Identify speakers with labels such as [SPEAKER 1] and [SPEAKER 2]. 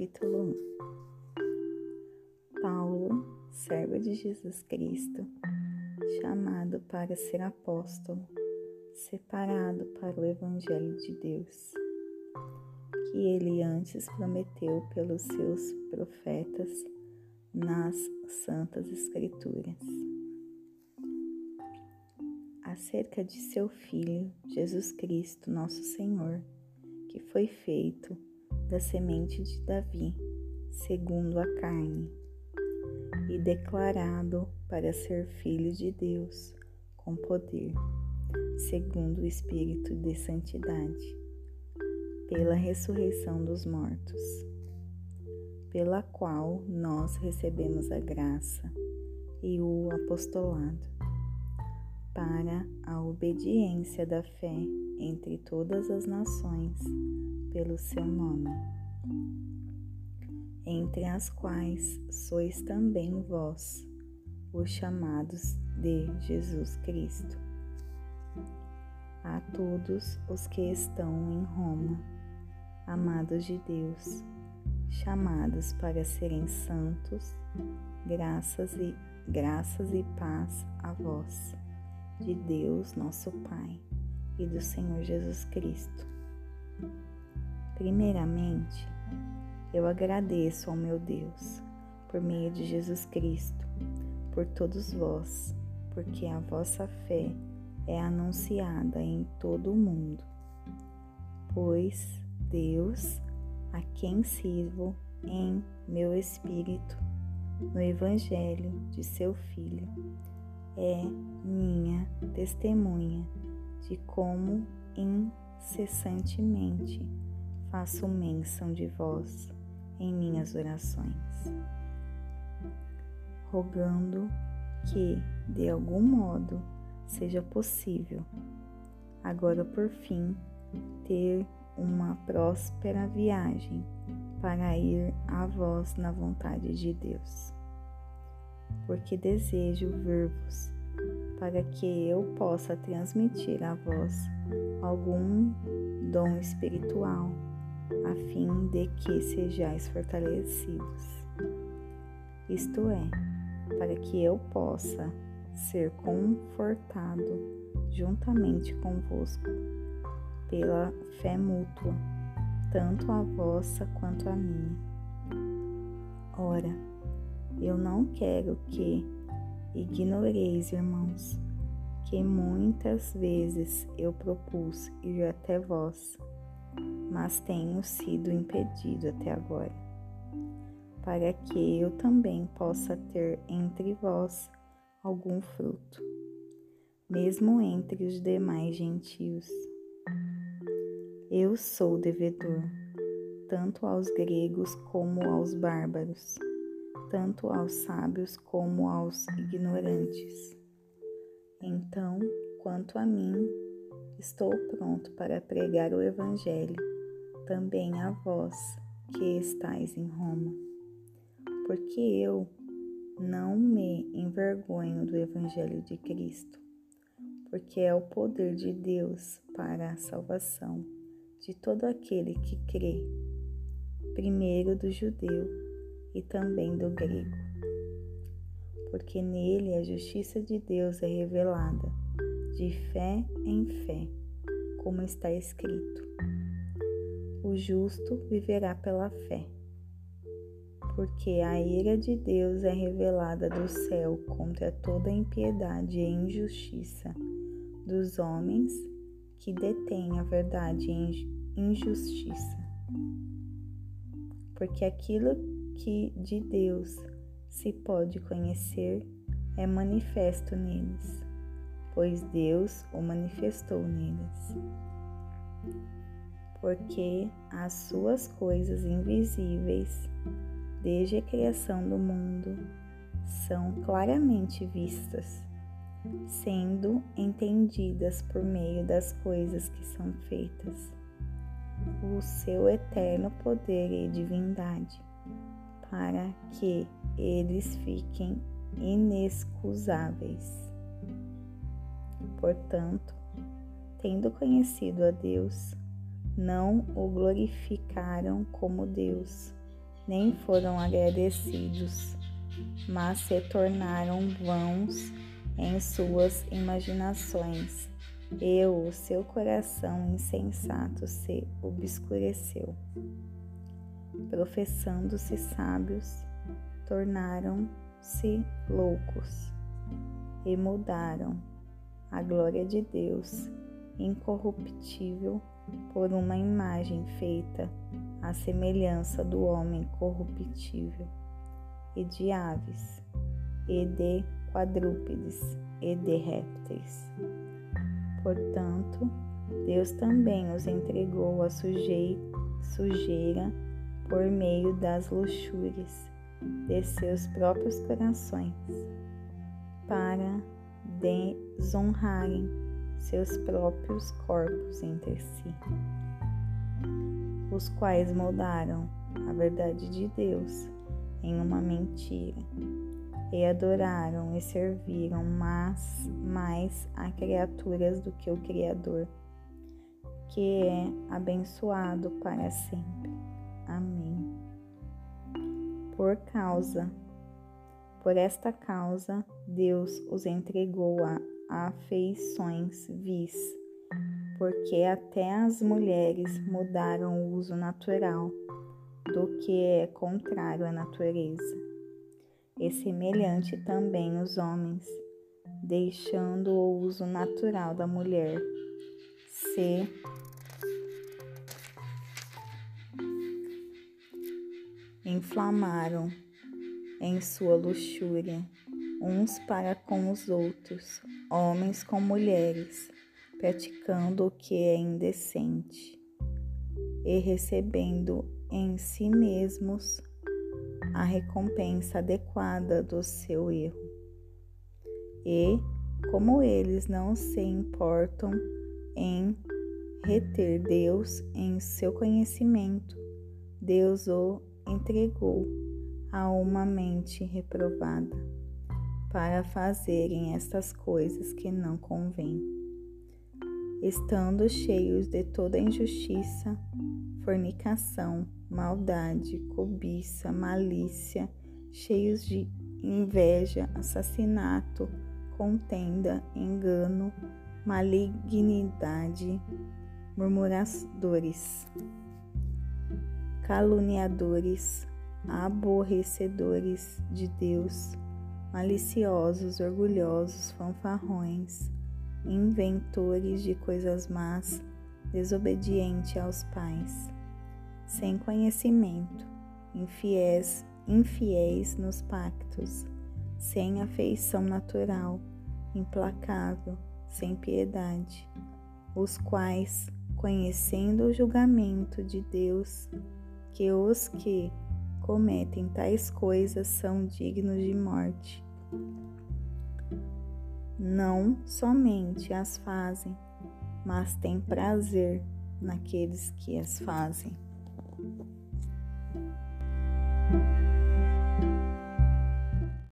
[SPEAKER 1] Capítulo 1 Paulo, servo de Jesus Cristo, chamado para ser apóstolo, separado para o Evangelho de Deus, que ele antes prometeu pelos seus profetas nas Santas Escrituras. Acerca de seu Filho, Jesus Cristo, nosso Senhor, que foi feito da semente de Davi, segundo a carne, e declarado para ser filho de Deus com poder, segundo o Espírito de Santidade, pela ressurreição dos mortos, pela qual nós recebemos a graça e o apostolado para a obediência da fé entre todas as nações pelo seu nome, entre as quais sois também vós, os chamados de Jesus Cristo. A todos os que estão em Roma, amados de Deus, chamados para serem santos, graças e graças e paz a vós de Deus, nosso Pai, e do Senhor Jesus Cristo. Primeiramente, eu agradeço ao meu Deus, por meio de Jesus Cristo, por todos vós, porque a vossa fé é anunciada em todo o mundo. Pois Deus, a quem sirvo em meu espírito, no Evangelho de seu Filho, é minha testemunha de como incessantemente faço menção de vós em minhas orações, rogando que, de algum modo, seja possível, agora por fim, ter uma próspera viagem para ir a vós na vontade de Deus. Porque desejo ver-vos, para que eu possa transmitir a vós algum dom espiritual, a fim de que sejais fortalecidos. Isto é, para que eu possa ser confortado juntamente convosco pela fé mútua, tanto a vossa quanto a minha. Ora, eu não quero que ignoreis, irmãos, que muitas vezes eu propus ir até vós, mas tenho sido impedido até agora, para que eu também possa ter entre vós algum fruto, mesmo entre os demais gentios. Eu sou devedor, tanto aos gregos como aos bárbaros tanto aos sábios como aos ignorantes. Então, quanto a mim, estou pronto para pregar o Evangelho também a vós que estáis em Roma, porque eu não me envergonho do Evangelho de Cristo, porque é o poder de Deus para a salvação de todo aquele que crê, primeiro do judeu e também do grego, porque nele a justiça de Deus é revelada, de fé em fé, como está escrito: o justo viverá pela fé. Porque a ira de Deus é revelada do céu contra toda impiedade e injustiça dos homens que detêm a verdade em injustiça. Porque aquilo que de Deus se pode conhecer é manifesto neles, pois Deus o manifestou neles. Porque as suas coisas invisíveis, desde a criação do mundo, são claramente vistas, sendo entendidas por meio das coisas que são feitas, o seu eterno poder e divindade para que eles fiquem inexcusáveis. Portanto, tendo conhecido a Deus, não o glorificaram como Deus, nem foram agradecidos, mas se tornaram vãos em suas imaginações, e o seu coração insensato se obscureceu. Professando-se sábios, tornaram-se loucos e mudaram a glória de Deus incorruptível por uma imagem feita à semelhança do homem corruptível, e de aves, e de quadrúpedes, e de répteis. Portanto, Deus também os entregou à sujeira por meio das luxúrias de seus próprios corações, para desonrarem seus próprios corpos entre si, os quais moldaram a verdade de Deus em uma mentira, e adoraram e serviram mais, mais a criaturas do que o Criador, que é abençoado para sempre. Amém. Por causa, por esta causa, Deus os entregou a afeições vis, porque até as mulheres mudaram o uso natural do que é contrário à natureza, e semelhante também os homens, deixando o uso natural da mulher, se inflamaram em sua luxúria uns para com os outros, homens com mulheres, praticando o que é indecente e recebendo em si mesmos a recompensa adequada do seu erro. E, como eles não se importam em reter Deus em seu conhecimento, Deus o entregou a uma mente reprovada para fazerem estas coisas que não convêm. Estando cheios de toda injustiça, fornicação, maldade, cobiça, malícia, cheios de inveja, assassinato, contenda, engano, malignidade, murmuradores, caluniadores, aborrecedores de Deus, maliciosos, orgulhosos, fanfarrões, inventores de coisas más, desobediente aos pais, sem conhecimento, infiéis, infiéis nos pactos, sem afeição natural, implacável, sem piedade, os quais, conhecendo o julgamento de Deus, que os que cometem tais coisas são dignos de morte. Não somente as fazem, mas têm prazer naqueles que as fazem.